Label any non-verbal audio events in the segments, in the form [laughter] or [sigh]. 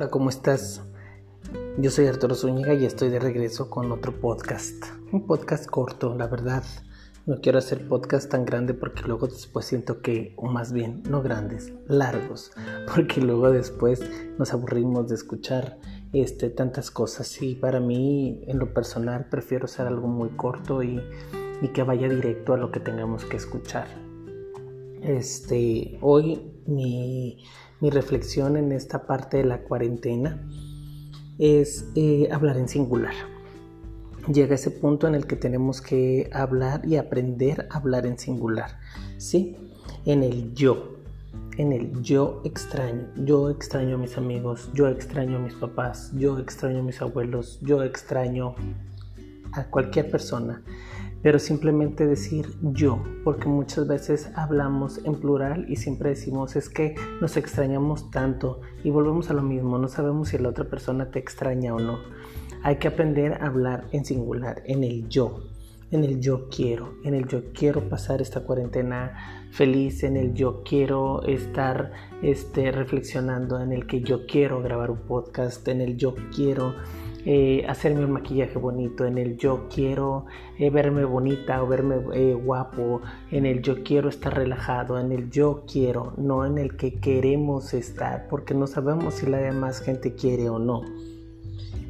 Hola, ¿cómo estás? Yo soy Arturo Zúñiga y estoy de regreso con otro podcast. Un podcast corto, la verdad. No quiero hacer podcast tan grande porque luego después siento que, o más bien, no grandes, largos, [laughs] porque luego después nos aburrimos de escuchar este, tantas cosas y para mí, en lo personal, prefiero hacer algo muy corto y, y que vaya directo a lo que tengamos que escuchar. Este, hoy mi, reflexión en esta parte de la cuarentena es eh, hablar en singular. Llega ese punto en el que tenemos que hablar y aprender a hablar en singular, ¿sí? En el yo, en el yo extraño. Yo extraño a mis amigos, yo extraño a mis papás, yo extraño a mis abuelos, yo extraño a cualquier persona pero simplemente decir yo, porque muchas veces hablamos en plural y siempre decimos es que nos extrañamos tanto y volvemos a lo mismo, no sabemos si la otra persona te extraña o no. Hay que aprender a hablar en singular, en el yo, en el yo quiero, en el yo quiero pasar esta cuarentena feliz, en el yo quiero estar este, reflexionando, en el que yo quiero grabar un podcast, en el yo quiero eh, hacerme un maquillaje bonito, en el yo quiero eh, verme bonita o verme eh, guapo, en el yo quiero estar relajado, en el yo quiero, no en el que queremos estar, porque no sabemos si la demás gente quiere o no.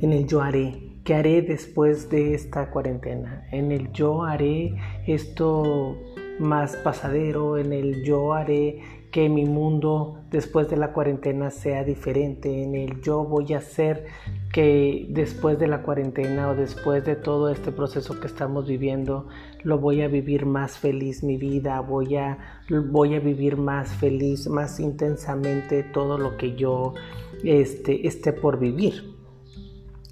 En el yo haré, ¿qué haré después de esta cuarentena? En el yo haré esto más pasadero, en el yo haré que mi mundo después de la cuarentena sea diferente, en el yo voy a hacer que después de la cuarentena o después de todo este proceso que estamos viviendo, lo voy a vivir más feliz mi vida, voy a, voy a vivir más feliz, más intensamente todo lo que yo este, esté por vivir.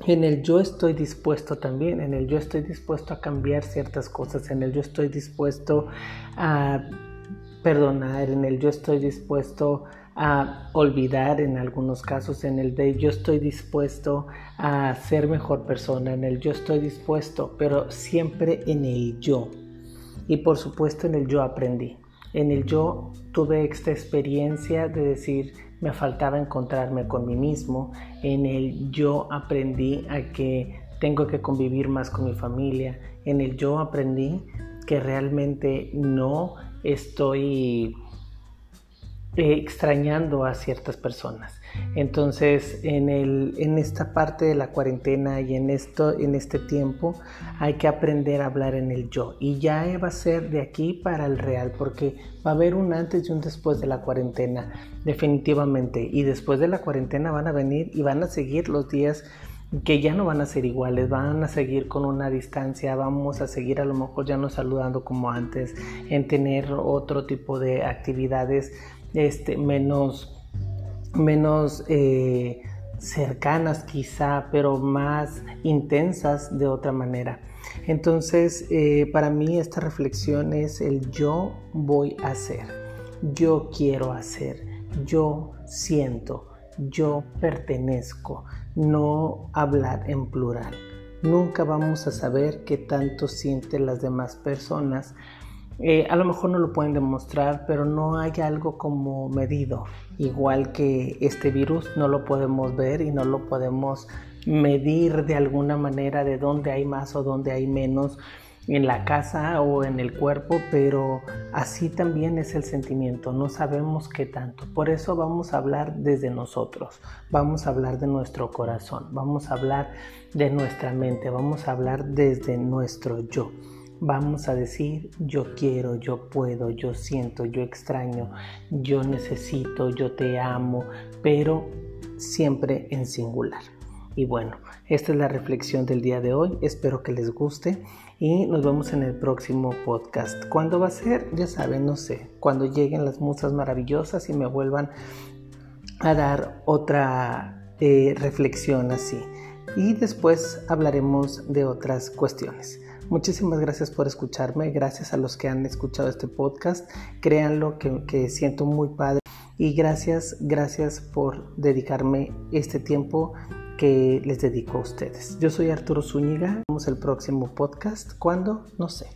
En el yo estoy dispuesto también, en el yo estoy dispuesto a cambiar ciertas cosas, en el yo estoy dispuesto a perdonar, en el yo estoy dispuesto a olvidar en algunos casos, en el de yo estoy dispuesto a ser mejor persona, en el yo estoy dispuesto, pero siempre en el yo. Y por supuesto en el yo aprendí. En el yo tuve esta experiencia de decir, me faltaba encontrarme con mí mismo. En el yo aprendí a que tengo que convivir más con mi familia. En el yo aprendí que realmente no estoy extrañando a ciertas personas. Entonces, en, el, en esta parte de la cuarentena y en, esto, en este tiempo, hay que aprender a hablar en el yo. Y ya va a ser de aquí para el real, porque va a haber un antes y un después de la cuarentena, definitivamente. Y después de la cuarentena van a venir y van a seguir los días que ya no van a ser iguales, van a seguir con una distancia, vamos a seguir a lo mejor ya no saludando como antes, en tener otro tipo de actividades este, menos, menos eh, cercanas quizá, pero más intensas de otra manera. Entonces, eh, para mí esta reflexión es el yo voy a hacer, yo quiero hacer, yo siento, yo pertenezco, no hablar en plural. Nunca vamos a saber qué tanto sienten las demás personas eh, a lo mejor no lo pueden demostrar, pero no hay algo como medido. Igual que este virus no lo podemos ver y no lo podemos medir de alguna manera de dónde hay más o dónde hay menos en la casa o en el cuerpo, pero así también es el sentimiento, no sabemos qué tanto. Por eso vamos a hablar desde nosotros, vamos a hablar de nuestro corazón, vamos a hablar de nuestra mente, vamos a hablar desde nuestro yo. Vamos a decir yo quiero, yo puedo, yo siento, yo extraño, yo necesito, yo te amo, pero siempre en singular. Y bueno, esta es la reflexión del día de hoy. Espero que les guste y nos vemos en el próximo podcast. ¿Cuándo va a ser? Ya saben, no sé. Cuando lleguen las musas maravillosas y me vuelvan a dar otra eh, reflexión así. Y después hablaremos de otras cuestiones. Muchísimas gracias por escucharme, gracias a los que han escuchado este podcast, créanlo que, que siento muy padre y gracias, gracias por dedicarme este tiempo que les dedico a ustedes. Yo soy Arturo Zúñiga, vemos el próximo podcast, ¿cuándo? No sé.